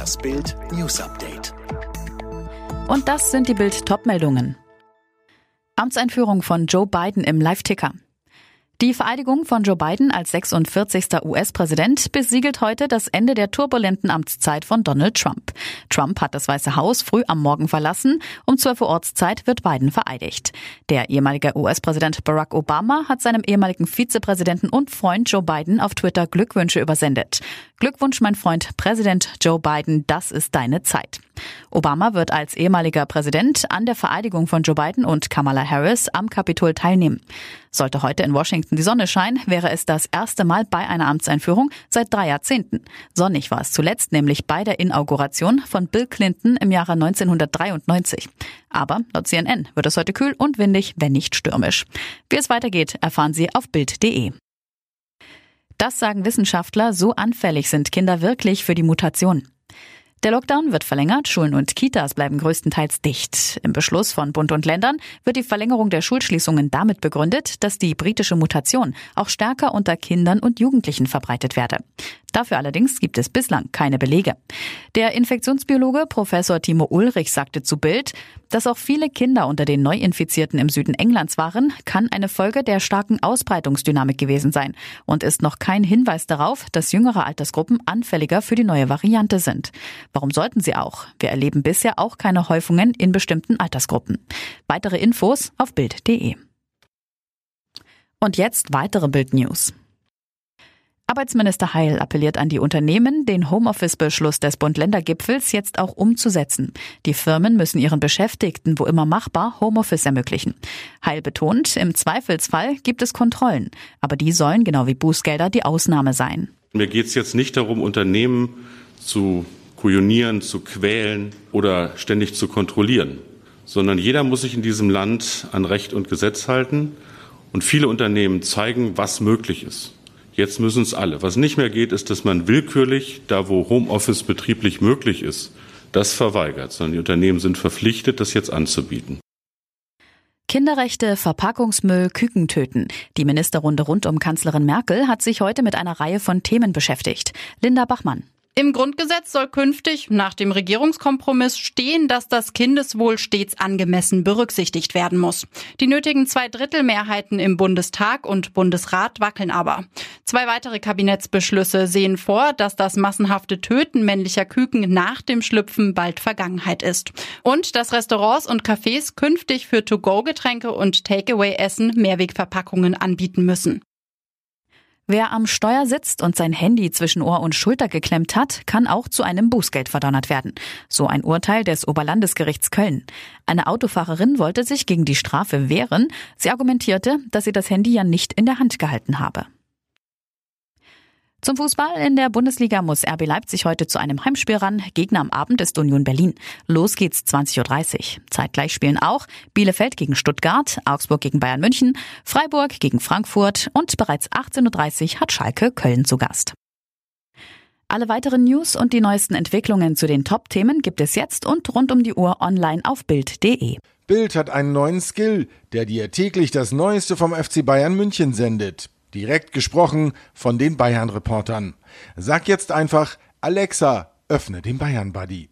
Das Bild News Update. Und das sind die Bild Topmeldungen. Amtseinführung von Joe Biden im Live-Ticker. Die Vereidigung von Joe Biden als 46. US-Präsident besiegelt heute das Ende der turbulenten Amtszeit von Donald Trump. Trump hat das Weiße Haus früh am Morgen verlassen. Um 12 Uhr Ortszeit wird Biden vereidigt. Der ehemalige US-Präsident Barack Obama hat seinem ehemaligen Vizepräsidenten und Freund Joe Biden auf Twitter Glückwünsche übersendet. Glückwunsch, mein Freund Präsident Joe Biden, das ist deine Zeit. Obama wird als ehemaliger Präsident an der Vereidigung von Joe Biden und Kamala Harris am Kapitol teilnehmen. Sollte heute in Washington die Sonne scheinen, wäre es das erste Mal bei einer Amtseinführung seit drei Jahrzehnten. Sonnig war es zuletzt nämlich bei der Inauguration von Bill Clinton im Jahre 1993. Aber laut CNN wird es heute kühl und windig, wenn nicht stürmisch. Wie es weitergeht, erfahren Sie auf Bild.de. Das sagen Wissenschaftler, so anfällig sind Kinder wirklich für die Mutation. Der Lockdown wird verlängert, Schulen und Kitas bleiben größtenteils dicht. Im Beschluss von Bund und Ländern wird die Verlängerung der Schulschließungen damit begründet, dass die britische Mutation auch stärker unter Kindern und Jugendlichen verbreitet werde. Dafür allerdings gibt es bislang keine Belege. Der Infektionsbiologe Professor Timo Ulrich sagte zu Bild, dass auch viele Kinder unter den Neuinfizierten im Süden Englands waren, kann eine Folge der starken Ausbreitungsdynamik gewesen sein und ist noch kein Hinweis darauf, dass jüngere Altersgruppen anfälliger für die neue Variante sind. Warum sollten sie auch? Wir erleben bisher auch keine Häufungen in bestimmten Altersgruppen. Weitere Infos auf Bild.de. Und jetzt weitere Bild News. Arbeitsminister Heil appelliert an die Unternehmen, den Homeoffice-Beschluss des Bund-Länder-Gipfels jetzt auch umzusetzen. Die Firmen müssen ihren Beschäftigten, wo immer machbar, Homeoffice ermöglichen. Heil betont, im Zweifelsfall gibt es Kontrollen, aber die sollen genau wie Bußgelder die Ausnahme sein. Mir geht es jetzt nicht darum, Unternehmen zu kujonieren, zu quälen oder ständig zu kontrollieren, sondern jeder muss sich in diesem Land an Recht und Gesetz halten. Und viele Unternehmen zeigen, was möglich ist. Jetzt müssen es alle. Was nicht mehr geht, ist, dass man willkürlich, da wo Homeoffice betrieblich möglich ist, das verweigert, sondern die Unternehmen sind verpflichtet, das jetzt anzubieten. Kinderrechte, Verpackungsmüll, Küken töten. Die Ministerrunde rund um Kanzlerin Merkel hat sich heute mit einer Reihe von Themen beschäftigt. Linda Bachmann. Im Grundgesetz soll künftig nach dem Regierungskompromiss stehen, dass das Kindeswohl stets angemessen berücksichtigt werden muss. Die nötigen Zweidrittelmehrheiten im Bundestag und Bundesrat wackeln aber. Zwei weitere Kabinettsbeschlüsse sehen vor, dass das massenhafte Töten männlicher Küken nach dem Schlüpfen bald Vergangenheit ist. Und dass Restaurants und Cafés künftig für To-Go-Getränke und Takeaway-Essen Mehrwegverpackungen anbieten müssen. Wer am Steuer sitzt und sein Handy zwischen Ohr und Schulter geklemmt hat, kann auch zu einem Bußgeld verdonnert werden. So ein Urteil des Oberlandesgerichts Köln. Eine Autofahrerin wollte sich gegen die Strafe wehren. Sie argumentierte, dass sie das Handy ja nicht in der Hand gehalten habe. Zum Fußball in der Bundesliga muss RB Leipzig heute zu einem Heimspiel ran. Gegner am Abend ist Union Berlin. Los geht's 20.30 Uhr. Zeitgleich spielen auch Bielefeld gegen Stuttgart, Augsburg gegen Bayern München, Freiburg gegen Frankfurt und bereits 18.30 Uhr hat Schalke Köln zu Gast. Alle weiteren News und die neuesten Entwicklungen zu den Top-Themen gibt es jetzt und rund um die Uhr online auf Bild.de. Bild hat einen neuen Skill, der dir täglich das Neueste vom FC Bayern München sendet. Direkt gesprochen von den Bayern-Reportern. Sag jetzt einfach, Alexa, öffne den Bayern-Buddy.